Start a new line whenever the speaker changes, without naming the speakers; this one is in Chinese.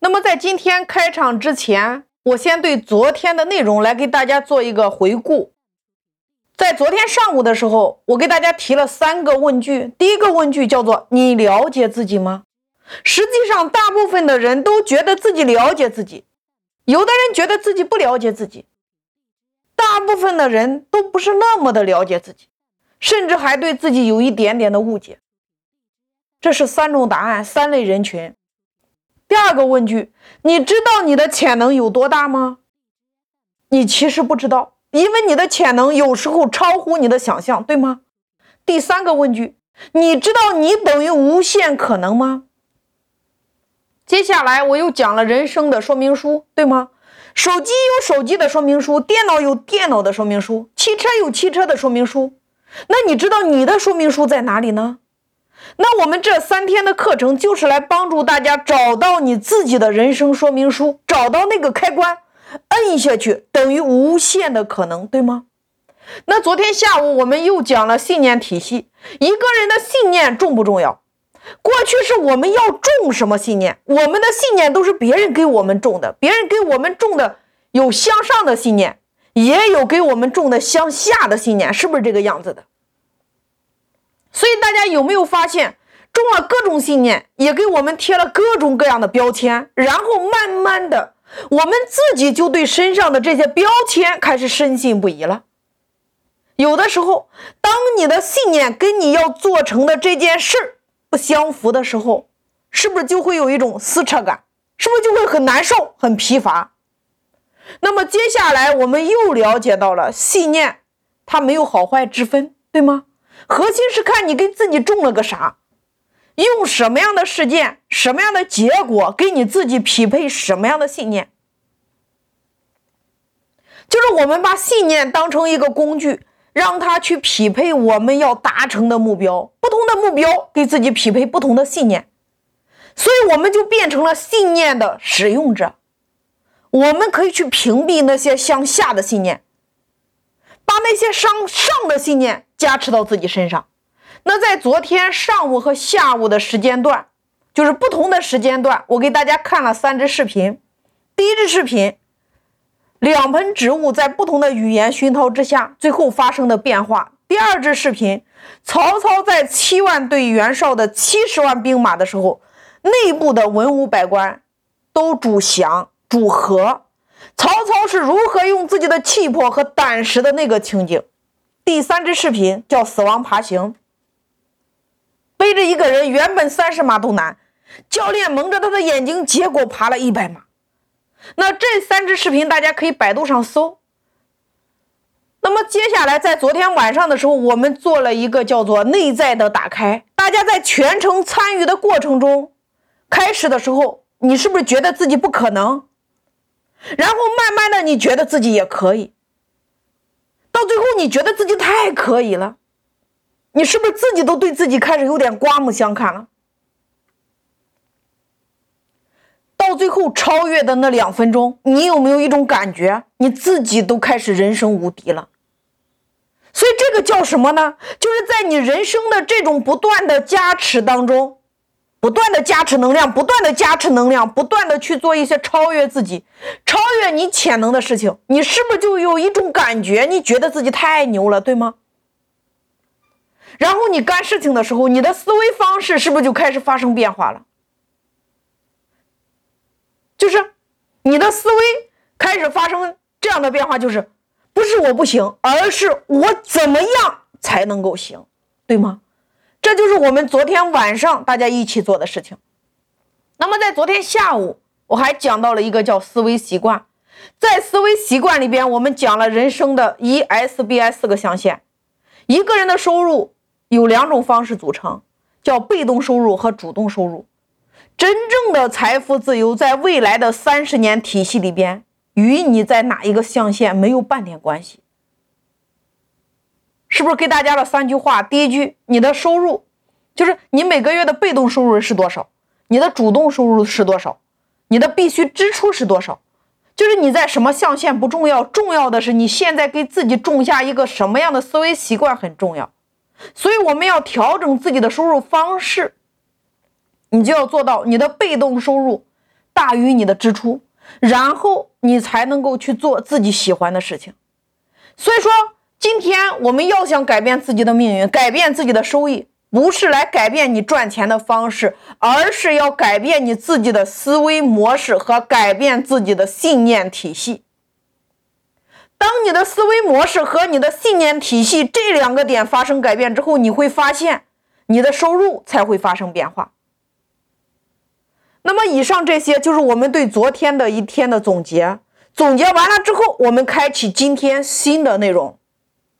那么在今天开场之前，我先对昨天的内容来给大家做一个回顾。在昨天上午的时候，我给大家提了三个问句。第一个问句叫做“你了解自己吗？”实际上，大部分的人都觉得自己了解自己，有的人觉得自己不了解自己，大部分的人都不是那么的了解自己，甚至还对自己有一点点的误解。这是三种答案，三类人群。第二个问句：你知道你的潜能有多大吗？你其实不知道。因为你的潜能有时候超乎你的想象，对吗？第三个问句，你知道你等于无限可能吗？接下来我又讲了人生的说明书，对吗？手机有手机的说明书，电脑有电脑的说明书，汽车有汽车的说明书。那你知道你的说明书在哪里呢？那我们这三天的课程就是来帮助大家找到你自己的人生说明书，找到那个开关。摁下去等于无限的可能，对吗？那昨天下午我们又讲了信念体系，一个人的信念重不重要？过去是我们要种什么信念，我们的信念都是别人给我们种的，别人给我们种的有向上的信念，也有给我们种的向下的信念，是不是这个样子的？大家有没有发现，中了各种信念，也给我们贴了各种各样的标签，然后慢慢的。我们自己就对身上的这些标签开始深信不疑了。有的时候，当你的信念跟你要做成的这件事不相符的时候，是不是就会有一种撕扯感？是不是就会很难受、很疲乏？那么接下来我们又了解到了信念，它没有好坏之分，对吗？核心是看你给自己种了个啥。用什么样的事件、什么样的结果给你自己匹配什么样的信念？就是我们把信念当成一个工具，让它去匹配我们要达成的目标。不同的目标给自己匹配不同的信念，所以我们就变成了信念的使用者。我们可以去屏蔽那些向下的信念，把那些伤上的信念加持到自己身上。那在昨天上午和下午的时间段，就是不同的时间段，我给大家看了三支视频。第一支视频，两盆植物在不同的语言熏陶之下，最后发生的变化。第二支视频，曹操在七万对袁绍的七十万兵马的时候，内部的文武百官都主降主和，曹操是如何用自己的气魄和胆识的那个情景。第三支视频叫死亡爬行。背着一个人，原本三十码都难，教练蒙着他的眼睛，结果爬了一百码。那这三支视频大家可以百度上搜。那么接下来在昨天晚上的时候，我们做了一个叫做内在的打开。大家在全程参与的过程中，开始的时候你是不是觉得自己不可能？然后慢慢的你觉得自己也可以，到最后你觉得自己太可以了。你是不是自己都对自己开始有点刮目相看了？到最后超越的那两分钟，你有没有一种感觉，你自己都开始人生无敌了？所以这个叫什么呢？就是在你人生的这种不断的加持当中，不断的加持能量，不断的加持能量，不断的去做一些超越自己、超越你潜能的事情，你是不是就有一种感觉？你觉得自己太牛了，对吗？然后你干事情的时候，你的思维方式是不是就开始发生变化了？就是你的思维开始发生这样的变化，就是不是我不行，而是我怎么样才能够行，对吗？这就是我们昨天晚上大家一起做的事情。那么在昨天下午，我还讲到了一个叫思维习惯，在思维习惯里边，我们讲了人生的 E S B I 四个象限，一个人的收入。有两种方式组成，叫被动收入和主动收入。真正的财富自由，在未来的三十年体系里边，与你在哪一个象限没有半点关系。是不是给大家了三句话？第一句，你的收入就是你每个月的被动收入是多少，你的主动收入是多少，你的必须支出是多少，就是你在什么象限不重要，重要的是你现在给自己种下一个什么样的思维习惯很重要。所以我们要调整自己的收入方式，你就要做到你的被动收入大于你的支出，然后你才能够去做自己喜欢的事情。所以说，今天我们要想改变自己的命运，改变自己的收益，不是来改变你赚钱的方式，而是要改变你自己的思维模式和改变自己的信念体系。当你的思维模式和你的信念体系这两个点发生改变之后，你会发现你的收入才会发生变化。那么，以上这些就是我们对昨天的一天的总结。总结完了之后，我们开启今天新的内容。